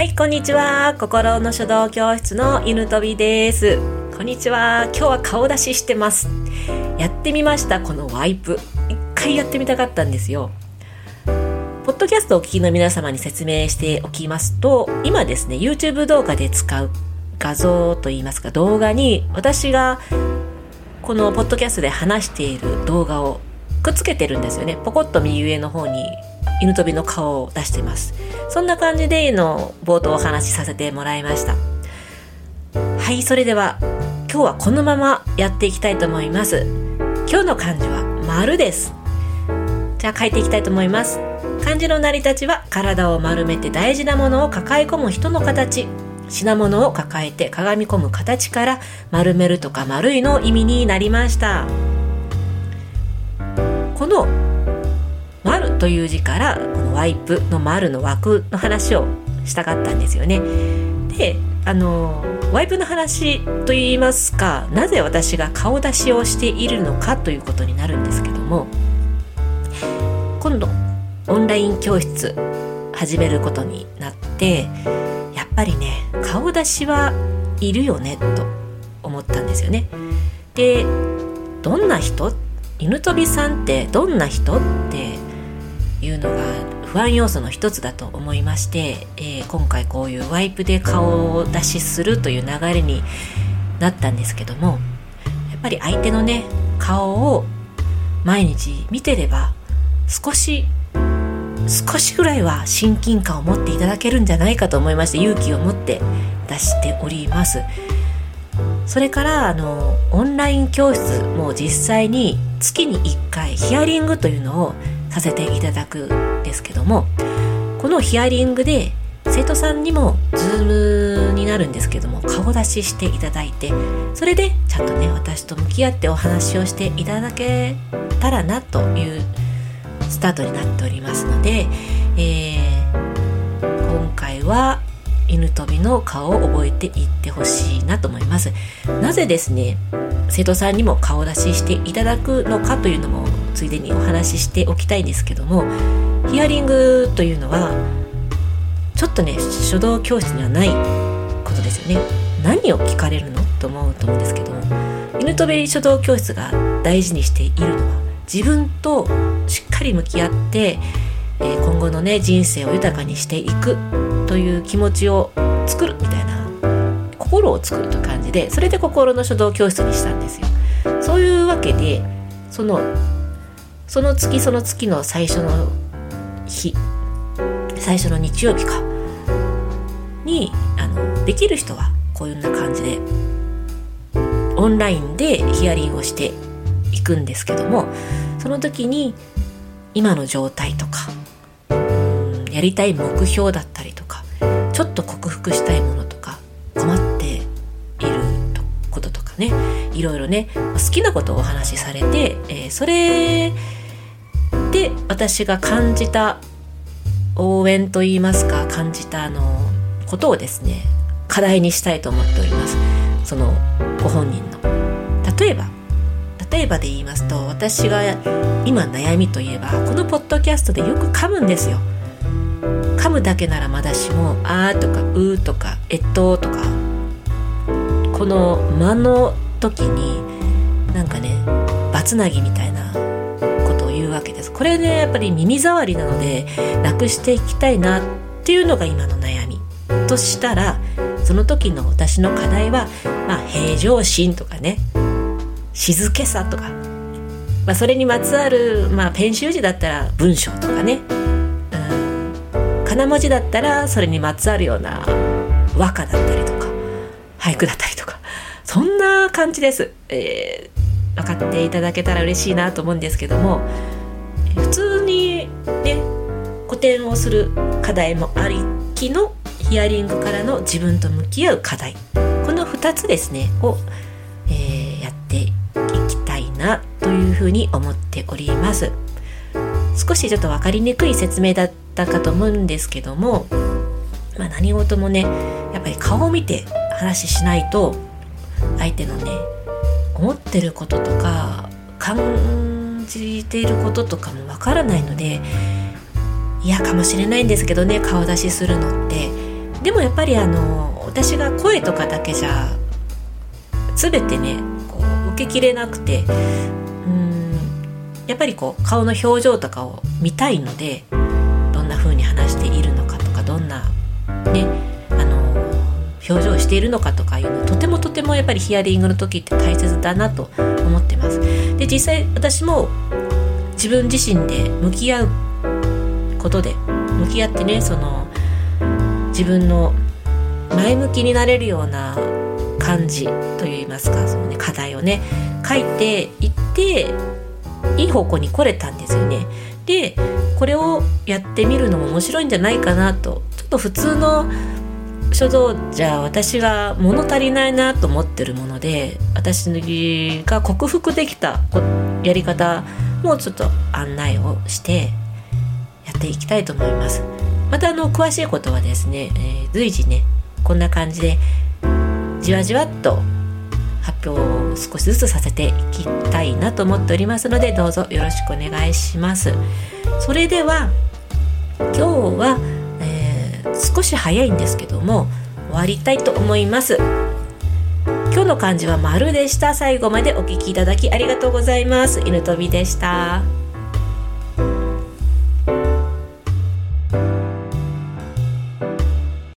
はい、こんにちは。心の書道教室の犬飛びです。こんにちは。今日は顔出ししてます。やってみました、このワイプ。一回やってみたかったんですよ。ポッドキャストをお聞きの皆様に説明しておきますと、今ですね、YouTube 動画で使う画像といいますか動画に私がこのポッドキャストで話している動画をくっつけてるんですよね。ポコッと右上の方に犬飛びの顔を出しています。そんな感じでの冒頭お話しさせてもらいました。はい、それでは今日はこのままやっていきたいと思います。今日の漢字は丸です。じゃあ書いていきたいと思います。漢字の成り立ちは体を丸めて大事なものを抱え込む人の形。品物を抱えて鏡込む形から丸めるとか丸いの意味になりました。このという字からこのワイプの丸の枠の話をしたかったんですよね。であのワイプの話といいますかなぜ私が顔出しをしているのかということになるんですけども今度オンライン教室始めることになってやっぱりね顔出しはいるよねと思ったんですよね。でどんな人？犬飛びさんってどんな人？っていうのが不安要素の一つだと思いまして、えー今回こういうワイプで顔を出しするという流れになったんですけどもやっぱり相手のね顔を毎日見てれば少し少しぐらいは親近感を持っていただけるんじゃないかと思いまして勇気を持って出しております。それからあのオンライン教室も実際に月に1回ヒアリングというのをさせていただくんですけどもこのヒアリングで生徒さんにもズームになるんですけども顔出ししていただいてそれでちゃんとね私と向き合ってお話をしていただけたらなというスタートになっておりますので、えー今回は犬飛びの顔を覚えていってほしいなと思います。なぜですね生徒さんにも顔出ししていただくのかというのもついでにお話ししておきたいんですけどもヒアリングというのはちょっとね書道教室にはないことですよね。何を聞かれるの？と思うと思うんですけども犬飛び書道教室が大事にしているのは自分としっかり向き合って、えー今後のね人生を豊かにしていくという気持ちを作るみたいな心を作るという感じでそれで心の書道教室にしたんですよ。そういうわけでそのその月その月の最初の日最初の日曜日か。にあのできる人はこういうな感じでオンラインでヒアリングをしていくんですけどもその時に今の状態とかやりたい目標だったりとかちょっと克服したいものとか困っていることとかねいろいろね好きなことをお話しされて、えーそれで私が感じた応援といいますか感じたあのことをですね課題にしたいと思っております。そのご本人の。例えば例えばで言いますと私が今悩みといえばこのポッドキャストでよく噛むんですよ。噛むだけならまだしも「あ」とか「う」とか「えっと」とかこの間の時になんかねバツナギみたいなことを言うわけです。これねやっぱり耳障りなのでなくしていきたいなっていうのが今の悩み。としたらその時の私の課題は、まあ、平常心とかね。静けさとか、まあ、それにまつわる、まあ、ペン習字だったら文章とかね、うん、金文字だったらそれにまつわるような和歌だったりとか俳句だったりとか。そんな感じです、えー分かっていただけたら嬉しいなと思うんですけどもえ普通にね古典をする課題もありきのヒアリングからの自分と向き合う課題この2つですねを、えーやっていきたいなというふうに思っております。少しちょっと分かりにくい説明だったかと思うんですけども、まあ、何事もねやっぱり顔を見て話しないと相手のね思ってることとか感じていることとかもわからないので嫌かもしれないんですけどね顔出しするのって。でもやっぱりあの私が声とかだけじゃ全てねこう受けきれなくてうんやっぱりこう顔の表情とかを見たいのでどんな風に話している表情をしているのかとかいうのとてもとてもやっぱりヒアリングの時って大切だなと思ってます。で実際私も自分自身で向き合うことで向き合ってねその自分の前向きになれるような感じといいますかその、ね、課題をね書いていっていい方向に来れたんですよね。でこれをやってみるのも面白いんじゃないかなとちょっと普通の書道じゃ私が物足りないなと思ってるもので私が克服できたやり方もちょっと案内をしてやっていきたいと思います。またあの詳しいことはですね、えー、随時ねこんな感じでじわじわっと発表を少しずつさせていきたいなと思っておりますのでどうぞよろしくお願いします。それでは今日は、少し早いんですけども終わりたいと思います。今日の漢字は丸でした。最後までお聴きいただきありがとうございます。犬飛びでした。